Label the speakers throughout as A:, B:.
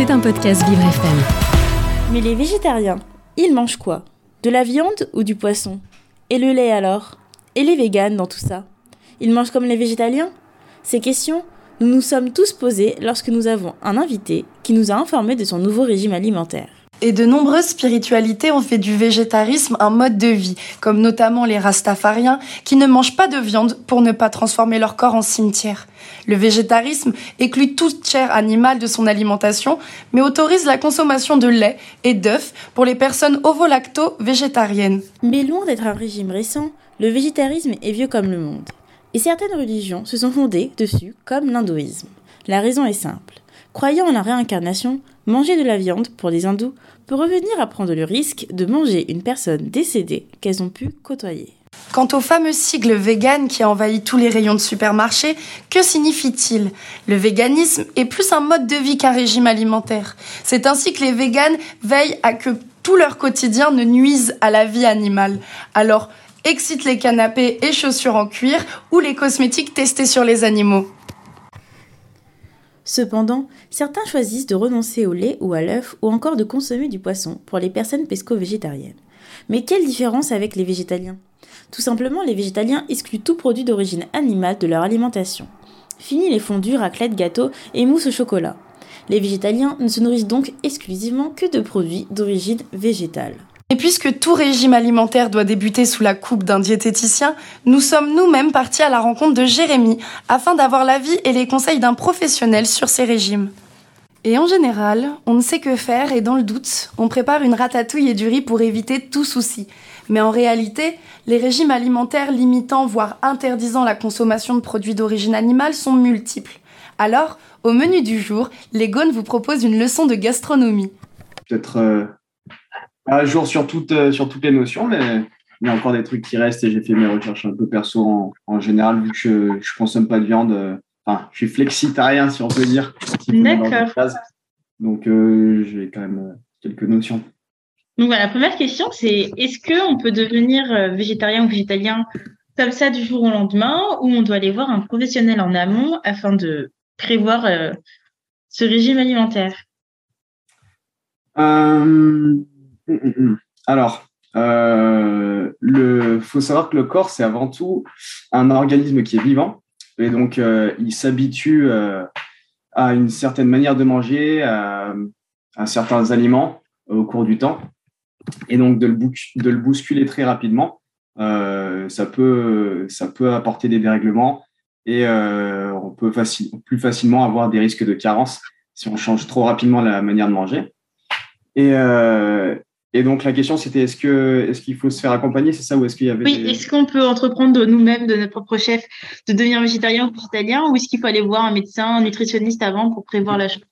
A: C'est un podcast Vivre FM.
B: Mais les végétariens, ils mangent quoi? De la viande ou du poisson? Et le lait alors? Et les véganes dans tout ça? Ils mangent comme les végétaliens? Ces questions, nous nous sommes tous posées lorsque nous avons un invité qui nous a informé de son nouveau régime alimentaire.
C: Et de nombreuses spiritualités ont fait du végétarisme un mode de vie, comme notamment les rastafariens qui ne mangent pas de viande pour ne pas transformer leur corps en cimetière. Le végétarisme exclut toute chair animale de son alimentation, mais autorise la consommation de lait et d'œufs pour les personnes ovo-lacto-végétariennes.
B: Mais loin d'être un régime récent, le végétarisme est vieux comme le monde. Et certaines religions se sont fondées dessus, comme l'hindouisme. La raison est simple. Croyant en la réincarnation, manger de la viande, pour les hindous, peut revenir à prendre le risque de manger une personne décédée qu'elles ont pu côtoyer.
C: Quant au fameux sigle vegan qui a envahi tous les rayons de supermarché, que signifie-t-il? Le véganisme est plus un mode de vie qu'un régime alimentaire. C'est ainsi que les véganes veillent à que tout leur quotidien ne nuise à la vie animale. Alors, excite les canapés et chaussures en cuir ou les cosmétiques testés sur les animaux.
B: Cependant, certains choisissent de renoncer au lait ou à l'œuf ou encore de consommer du poisson pour les personnes pesco-végétariennes. Mais quelle différence avec les végétaliens? Tout simplement, les végétaliens excluent tout produit d'origine animale de leur alimentation. Fini les fondus, raclettes, gâteaux et mousses au chocolat. Les végétaliens ne se nourrissent donc exclusivement que de produits d'origine végétale.
C: Et puisque tout régime alimentaire doit débuter sous la coupe d'un diététicien, nous sommes nous-mêmes partis à la rencontre de Jérémy afin d'avoir l'avis et les conseils d'un professionnel sur ces régimes. Et en général, on ne sait que faire et dans le doute, on prépare une ratatouille et du riz pour éviter tout souci. Mais en réalité, les régimes alimentaires limitant voire interdisant la consommation de produits d'origine animale sont multiples. Alors, au menu du jour, les vous proposent une leçon de gastronomie.
D: Peut-être euh, à jour sur toutes, euh, sur toutes les notions, mais il y a encore des trucs qui restent et j'ai fait mes recherches un peu perso en, en général, vu que je ne consomme pas de viande. euh, Enfin, je suis flexitarien, si on peut dire. si
E: D'accord.
D: Donc, euh, j'ai quand même quelques notions.
E: Donc voilà, la première question, c'est est-ce qu'on peut devenir végétarien ou végétalien comme ça du jour au lendemain ou on doit aller voir un professionnel en amont afin de prévoir euh, ce régime alimentaire?
D: Euh. Alors, euh, le faut savoir que le corps, c'est avant tout un organisme qui est vivant. Et donc, euh, il s'habitue euh, à une certaine manière de manger, à, certains aliments au cours du temps. Et donc, de le, bousculer très rapidement, euh, ça, peut, apporter des dérèglements et on peut plus facilement avoir des risques de carence si on change trop rapidement la manière de manger. Et, et donc, la question, c'était est-ce que est-ce qu'il faut se faire accompagner, c'est ça, ou est-ce qu'il y avait
E: Oui,
D: des-
E: est-ce qu'on peut entreprendre de nous-mêmes, de notre propre chef, de devenir végétarien ou végétalien ou est-ce qu'il faut aller voir un médecin, un nutritionniste avant pour prévoir la chose?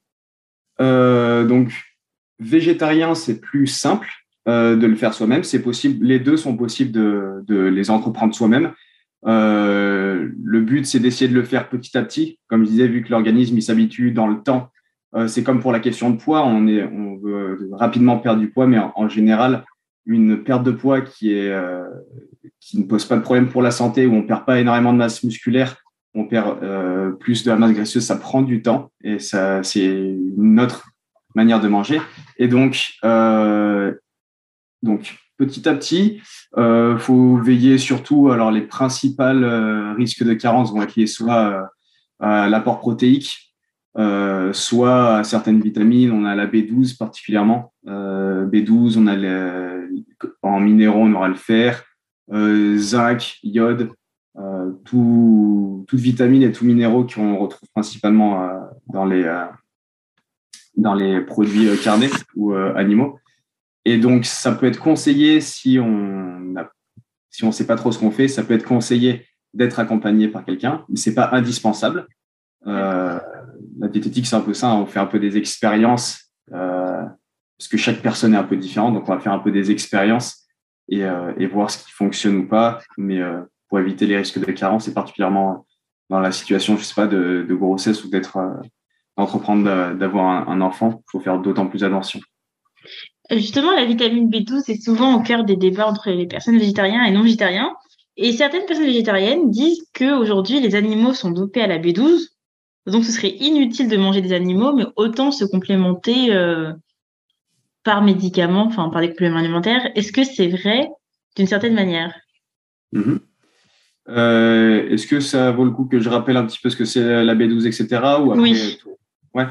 D: Euh, donc, végétarien, c'est plus simple euh, de le faire soi-même. C'est possible, les deux sont possibles de, de les entreprendre soi-même. Euh, le but, c'est d'essayer de le faire petit à petit. Comme je disais, vu que l'organisme il s'habitue dans le temps, c'est comme pour la question de poids. On, est, on veut rapidement perdre du poids, mais en, général, une perte de poids euh, qui ne pose pas de problème pour la santé, où on perd pas énormément de masse musculaire, on perd euh, plus de la masse graisseuse, ça prend du temps et ça, c'est une autre manière de manger. Et donc, euh, donc petit à petit, euh, faut veiller surtout. Alors, les principales euh, risques de carence vont être liés soit euh, à l'apport protéique, euh, soit certaines vitamines. On a la B12 particulièrement. Euh, B12, on a en minéraux, on aura le fer, euh, zinc, iode, tout, toutes vitamines et tous minéraux qu'on retrouve principalement dans, les, dans les produits carnés ou animaux. Et donc, ça peut être conseillé si on si on sait pas trop ce qu'on fait, ça peut être conseillé d'être accompagné par quelqu'un, mais c'est pas indispensable. Euh, la diététique, c'est un peu ça, hein, on fait un peu des expériences, euh, parce que chaque personne est un peu différente, donc on va faire un peu des expériences et, euh, voir ce qui fonctionne ou pas, mais pour éviter les risques de carence, et particulièrement dans la situation, je sais pas, de, grossesse ou d'être d'entreprendre d'a- d'avoir un, un enfant, il faut faire d'autant plus attention.
E: Justement, la vitamine B12 est souvent au cœur des débats entre les personnes végétariennes et non végétariennes. Et certaines personnes végétariennes disent que aujourd'hui les animaux sont dopés à la B12, Donc, ce serait inutile de manger des animaux, mais autant se complémenter par médicaments, enfin par des compléments alimentaires. Est-ce que c'est vrai? D'une certaine manière
D: mm-hmm. Est-ce que ça vaut le coup que je rappelle un petit peu ce que c'est la B12, etc. Ou
E: oui.
D: Ouais.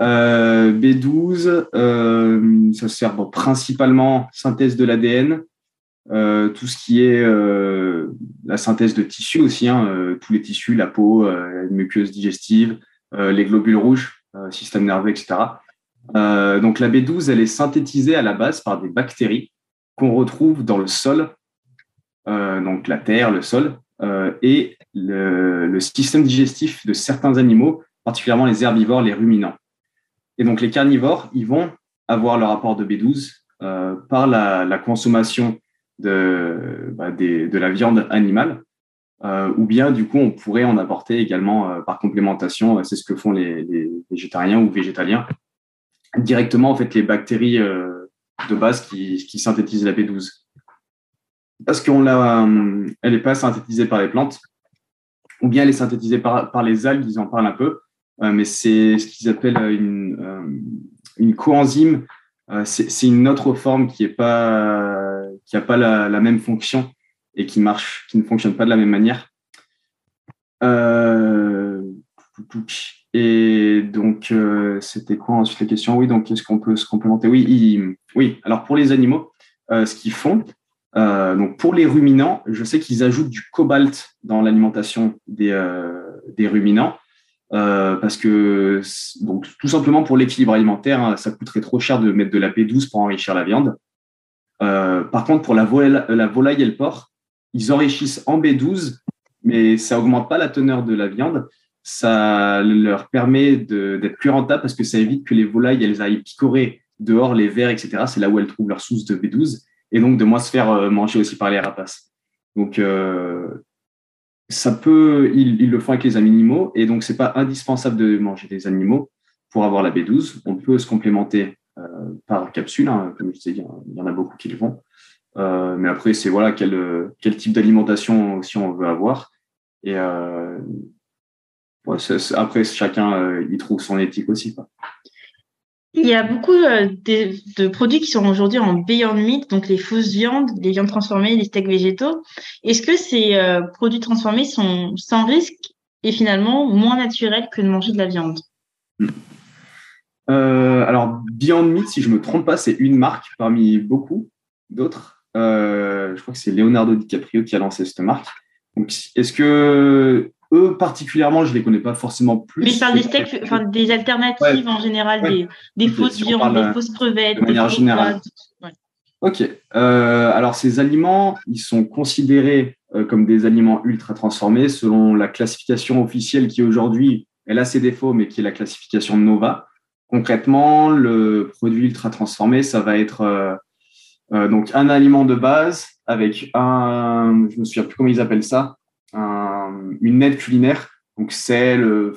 D: Euh, B12, euh, ça sert principalement synthèse de l'ADN, euh, tout ce qui est la synthèse de tissus aussi, hein, tous les tissus, la peau, la muqueuse digestive, les globules rouges, système nerveux, etc. donc la B12, elle est synthétisée à la base par des bactéries qu'on retrouve dans le sol, donc la terre, le sol, et le système digestif de certains animaux, particulièrement les herbivores, les ruminants. Et donc, les carnivores, ils vont avoir leur apport de B12 euh, par la, consommation de, bah, de la viande animale, euh, ou bien, du coup, on pourrait en apporter également euh, par complémentation. C'est ce que font les, végétariens ou végétaliens. Directement, en fait, les bactéries de base qui, synthétisent la B12. Parce qu'on l'a, elle n'est pas synthétisée par les plantes, ou bien elle est synthétisée par, par les algues, ils en parlent un peu. Euh, mais c'est ce qu'ils appellent une, euh, une coenzyme. Euh, c'est une autre forme qui n'a pas, qui a pas la, même fonction et qui marche, qui ne fonctionne pas de la même manière. et donc, c'était quoi ensuite la question? Oui, donc est-ce qu'on peut se complémenter? Oui, oui. Alors pour les animaux, ce qu'ils font, donc pour les ruminants, je sais qu'ils ajoutent du cobalt dans l'alimentation des, des ruminants. Euh, parce que donc tout simplement pour l'équilibre alimentaire, hein, ça coûterait trop cher de mettre de la B12 pour enrichir la viande. Euh, par contre, pour la, volaille, la volaille et le porc, ils enrichissent en B12, mais ça augmente pas la teneur de la viande. Ça leur permet d'être plus rentable parce que ça évite que les volailles aillent picorer dehors les vers, etc. C'est là où elles trouvent leur source de B12 et donc de moins se faire euh, manger aussi par les rapaces. Donc euh, ça peut, ils, le font avec les animaux, et donc c'est pas indispensable de manger des animaux pour avoir la B12. On peut se complémenter par capsule, hein, comme je disais, il y en a beaucoup qui le font. Euh, mais après, c'est voilà quel, quel type d'alimentation aussi on veut avoir. Et euh, après, chacun y trouve son éthique aussi. Quoi.
E: Il y a beaucoup euh, de, produits qui sont aujourd'hui en Beyond Meat, donc les fausses viandes, les viandes transformées, les steaks végétaux. Est-ce que ces euh, produits transformés sont sans risque et finalement moins naturels que de manger de la viande?
D: Euh, Alors, Beyond Meat, si je ne me trompe pas, c'est une marque parmi beaucoup d'autres. je crois que c'est Leonardo DiCaprio qui a lancé cette marque. Donc, est-ce que eux, particulièrement, je ne les connais pas forcément plus.
E: Mais par des steaks, enfin, des alternatives en général, des, des fausses viandes, des fausses crevettes. De
D: manière générale. Ok. Euh, alors, ces aliments, ils sont considérés euh, comme des aliments ultra transformés selon la classification officielle qui aujourd'hui, elle a ses défauts, mais qui est la classification Nova. Concrètement, le produit ultra transformé, ça va être euh, donc un aliment de base avec un, je me souviens plus comment ils appellent ça, une aide culinaire, donc sel,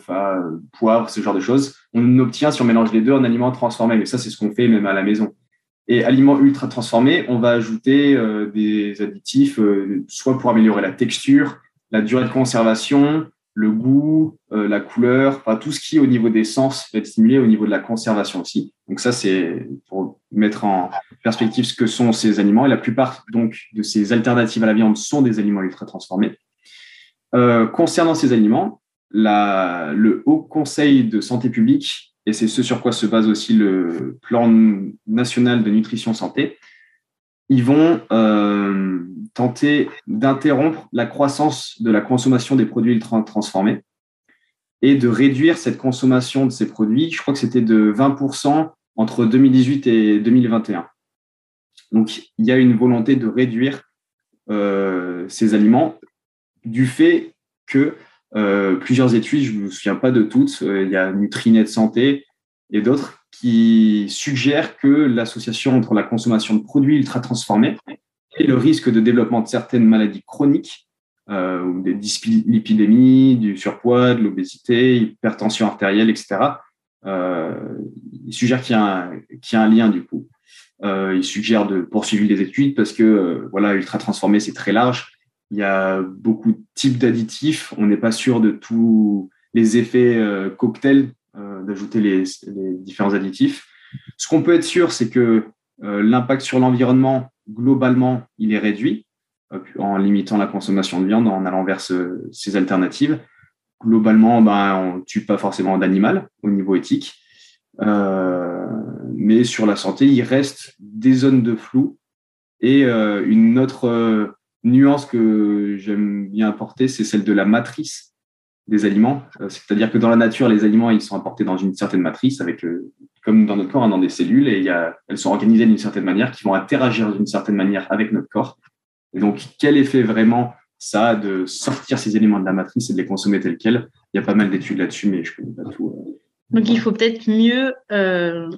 D: poivre, ce genre de choses. On obtient, si on mélange les deux, un aliment transformé. Mais ça, c'est ce qu'on fait même à la maison. Et aliments ultra transformés, on va ajouter euh, des additifs, euh, soit pour améliorer la texture, la durée de conservation, le goût, euh, la couleur, enfin tout ce qui au niveau des sens va être stimulé au niveau de la conservation aussi. Donc ça c'est pour mettre en perspective ce que sont ces aliments. Et la plupart donc de ces alternatives à la viande sont des aliments ultra transformés. Euh, concernant ces aliments, le Haut Conseil de santé publique, et c'est ce sur quoi se base aussi le plan national de nutrition santé, ils vont euh, tenter d'interrompre la croissance de la consommation des produits transformés et de réduire cette consommation de ces produits. Je crois que c'était de 20% entre 2018 et 2021. Donc, il y a une volonté de réduire euh, ces aliments du fait que euh, plusieurs études, je ne me souviens pas de toutes, il y a Nutrinet Santé et d'autres qui suggèrent que l'association entre la consommation de produits ultra transformés et le risque de développement de certaines maladies chroniques, euh, des dyslipidémies, du surpoids, de l'obésité, hypertension artérielle, etc., euh, il suggère qu'il y, y, a un lien du coup. Euh, il suggère de poursuivre les études parce que voilà, ultra transformé, c'est très large il y a beaucoup de types d'additifs. On n'est pas sûr de tout les effets cocktails d'ajouter les, différents additifs. Ce qu'on peut être sûr, c'est que l'impact sur l'environnement, globalement, il est réduit en limitant la consommation de viande, en allant vers ces alternatives. Globalement, ben, on ne tue pas forcément d'animal au niveau éthique. Euh, mais sur la santé, il reste des zones de flou. Et euh, une autre euh, nuance que j'aime bien apporter, c'est celle de la matrice des aliments. C'est-à-dire que dans la nature, les aliments, ils sont apportés dans une certaine matrice, avec comme dans notre corps, hein, dans des cellules, et elles sont organisées d'une certaine manière, qui vont interagir d'une certaine manière avec notre corps. Et donc, quel effet vraiment ça a de sortir ces éléments de la matrice et de les consommer tels quels? Il y a pas mal d'études là-dessus, mais je ne connais pas tout.
E: Donc il faut peut-être mieux euh,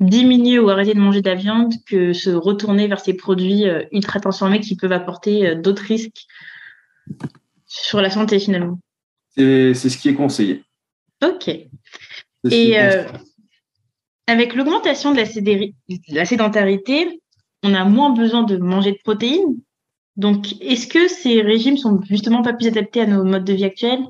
E: diminuer ou arrêter de manger de la viande que se retourner vers ces produits euh, ultra transformés qui peuvent apporter euh, d'autres risques sur la santé finalement.
D: C'est ce qui est conseillé.
E: Ok. Et avec l'augmentation de, la sédentarité, on a moins besoin de manger de protéines. Donc, est-ce que ces régimes sont justement pas plus adaptés à nos modes de vie actuels?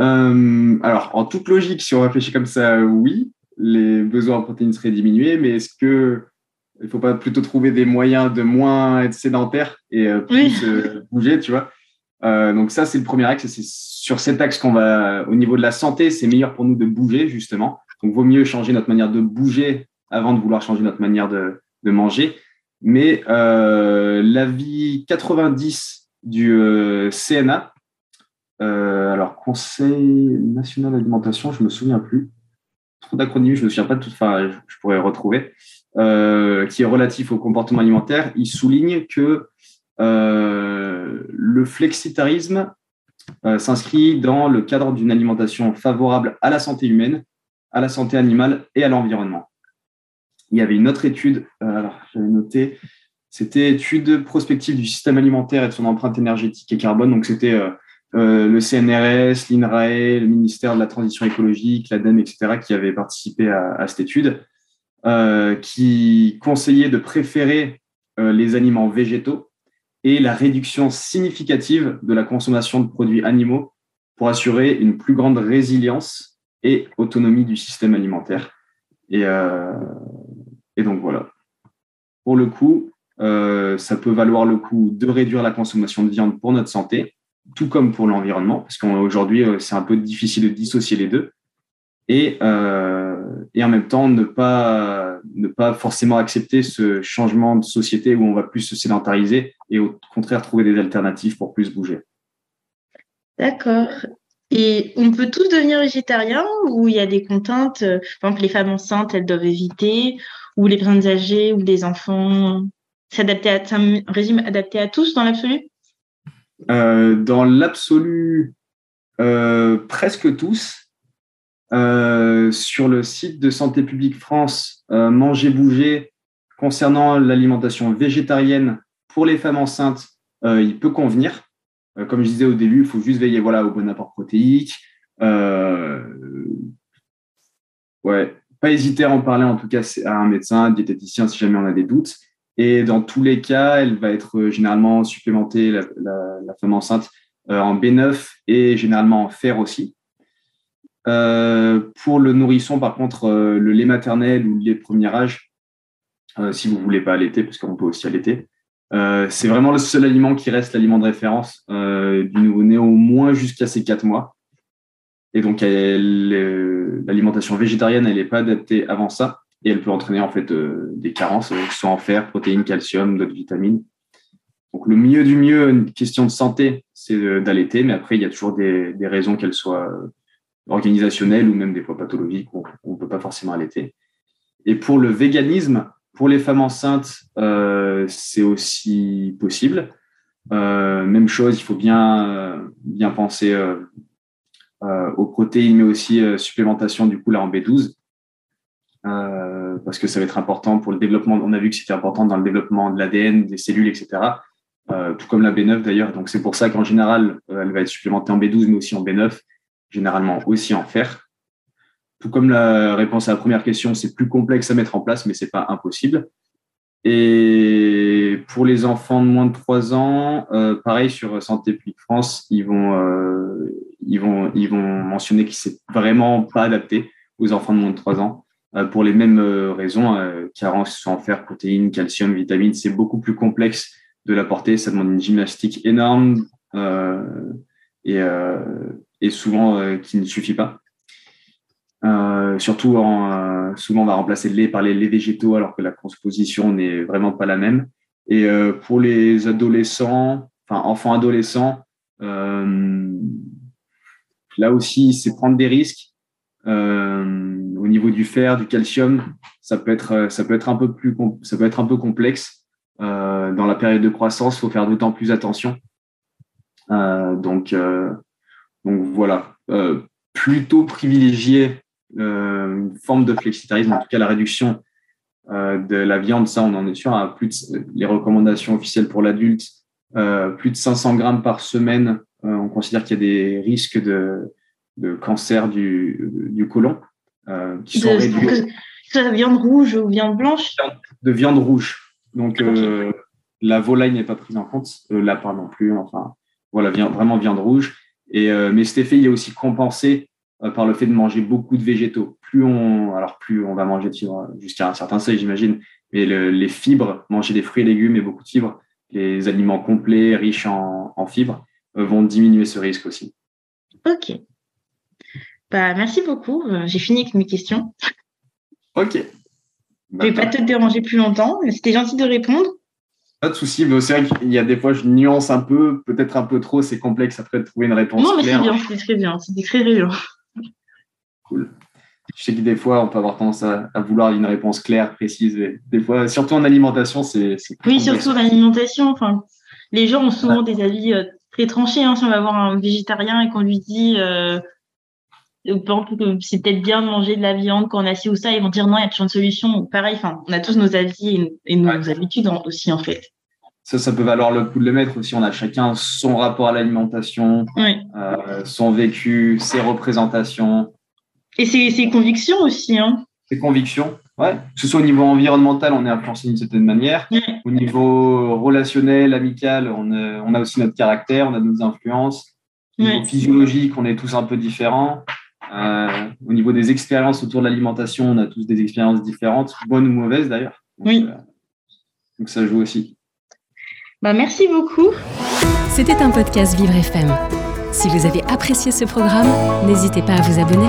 D: Euh, alors, en toute logique, si on réfléchit comme ça, oui, les besoins en protéines seraient diminués, mais est-ce que il faut pas plutôt trouver des moyens de moins être sédentaire et euh, plus euh, bouger, tu vois? Donc ça, c'est le premier axe. C'est sur cet axe qu'on va, au niveau de la santé, c'est meilleur pour nous de bouger justement. Donc, vaut mieux changer notre manière de bouger avant de vouloir changer notre manière de, manger. Mais l'avis 90 du CNA, euh, alors, Conseil national d'alimentation, je me souviens plus. Trop d'acronymes, je me souviens pas de tout. Enfin, je, pourrais retrouver. Euh, qui est relatif au comportement alimentaire. Il souligne que euh, le flexitarisme s'inscrit dans le cadre d'une alimentation favorable à la santé humaine, à la santé animale et à l'environnement. Il y avait une autre étude, alors j'avais noté, c'était étude prospective du système alimentaire et de son empreinte énergétique et carbone. Donc c'était euh, le CNRS, l'INRAE, le ministère de la Transition écologique, l'ADEME, etc., qui avaient participé à, cette étude, euh, qui conseillait de préférer euh, les aliments végétaux et la réduction significative de la consommation de produits animaux pour assurer une plus grande résilience et autonomie du système alimentaire. Et, et donc voilà. Pour le coup, ça peut valoir le coup de réduire la consommation de viande pour notre santé, tout comme pour l'environnement, parce qu'aujourd'hui, euh, c'est un peu difficile de dissocier les deux. Et, euh, et en même temps, ne pas, ne pas forcément accepter ce changement de société où on va plus se sédentariser et au contraire trouver des alternatives pour plus bouger.
E: D'accord. Et on peut tous devenir végétariens ou il y a des contraintes, euh, par exemple les femmes enceintes, elles doivent éviter, ou les personnes âgées ou les enfants, c'est un régime adapté à tous dans l'absolu?
D: Euh, dans l'absolu, euh, presque tous. Euh, sur le site de Santé publique France, Manger Bouger, concernant l'alimentation végétarienne pour les femmes enceintes, il peut convenir. comme je disais au début, il faut juste veiller voilà, au bon apport protéique. ouais, pas hésiter à en parler en tout cas à un médecin, un diététicien si jamais on a des doutes. Et dans tous les cas, elle va être euh, généralement supplémentée, la, femme enceinte, euh, en B9 et généralement en fer aussi. Euh, pour le nourrisson, par contre, le lait maternel ou le lait premier âge, si vous ne voulez pas allaiter, parce qu'on peut aussi allaiter, c'est vraiment le seul aliment qui reste l'aliment de référence du nouveau-né au moins jusqu'à ses 4 mois. Et donc, l'alimentation végétarienne, elle n'est pas adaptée avant ça et elle peut entraîner en fait euh, des carences, euh, que ce soit en fer, protéines, calcium, d'autres vitamines. Donc le mieux du mieux, une question de santé, c'est d'allaiter, mais après il y a toujours des, raisons qu'elles soient euh, organisationnelles ou même des fois pathologiques, on ne peut pas forcément allaiter. Et pour le véganisme, pour les femmes enceintes, euh, c'est aussi possible. Euh, même chose, il faut bien, bien penser euh, aux protéines, mais aussi supplémentation du coup là en B12 euh, parce que ça va être important pour le développement. On a vu que c'était important dans le développement de l'ADN, des cellules, etc. Euh, tout comme la B9 d'ailleurs. Donc c'est pour ça qu'en général, euh, elle va être supplémentée en B12, mais aussi en B9, généralement aussi en fer. Tout comme la réponse à la première question, c'est plus complexe à mettre en place, mais c'est pas impossible. Et pour les enfants de moins de 3 ans, euh, pareil sur Santé publique France, ils vont, euh, ils vont, ils vont mentionner que c'est vraiment pas adapté aux enfants de moins de 3 ans euh, pour les mêmes raisons, carence en fer, protéines, calcium, vitamines. C'est beaucoup plus complexe de l'apporter. Ça demande une gymnastique énorme et, et souvent qui ne suffit pas. Euh, surtout, euh, souvent, on va remplacer le lait par les laits végétaux alors que la composition n'est vraiment pas la même. Et euh, pour les adolescents, enfin enfants adolescents, là aussi, c'est prendre des risques. au niveau du fer, du calcium, ça peut être, ça peut être un peu plus, ça peut être un peu complexe. dans la période de croissance, faut faire d'autant plus attention. donc, donc voilà, plutôt privilégier euh, une forme de flexitarisme, en tout cas la réduction euh, de la viande, ça on en est sûr, à plus de, les recommandations officielles pour l'adulte, euh, plus de 500 grammes par semaine, on considère qu'il y a des risques de, de cancer du, du côlon
E: qui sont réduits. De viande rouge ou viande blanche?
D: De viande rouge. Donc la volaille n'est pas prise en compte, la part non plus. Enfin, voilà, vraiment viande rouge. Et, mais cet effet, il est aussi compensé euh, par le fait de manger beaucoup de végétaux. Plus on, alors plus on va manger de fibres jusqu'à un certain seuil, j'imagine, mais les fibres, manger des fruits et légumes et beaucoup de fibres, les aliments complets, riches en, fibres, euh, vont diminuer ce risque aussi.
E: Ok. Bah, merci beaucoup. Euh, j'ai fini avec mes questions.
D: Ok.
E: je ne vais pas te déranger plus longtemps, mais c'était gentil de répondre.
D: Pas de souci, mais c'est vrai qu'il y a des fois, je nuance un peu, peut-être un peu trop, c'est complexe après de trouver une réponse.
E: Non, mais c'est bien, c'est très bien, c'est très bien.
D: Je sais que des fois, on peut avoir tendance à, vouloir une réponse claire, précise. des fois, surtout en alimentation, c'est.
E: Oui, surtout en alimentation. Enfin, les gens ont souvent des avis euh, très tranchés. Hein, si on va voir un végétarien et qu'on lui dit, euh, c'est peut-être bien de manger de la viande quand on a ci ou ça, ils vont dire non, il y a toujours une solution. Pareil, enfin, on a tous nos avis et, nos habitudes aussi, en fait.
D: Ça, ça peut valoir le coup de le mettre aussi. On a chacun son rapport à l'alimentation, euh, son vécu, ses représentations.
E: Et ses, convictions aussi. Hein.
D: Ses convictions, ouais. Que ce soit au niveau environnemental, on est influencé d'une certaine manière. Au niveau relationnel, amical, on, on, a aussi notre caractère, on a nos influences. Au niveau physiologique, on est tous un peu différents. Euh, au niveau des expériences autour de l'alimentation, on a tous des expériences différentes, bonnes ou mauvaises d'ailleurs.
E: Oui.
D: Euh, donc ça joue aussi.
E: Bah, merci beaucoup.
A: C'était un podcast Vivre FM. Si vous avez apprécié ce programme, n'hésitez pas à vous abonner.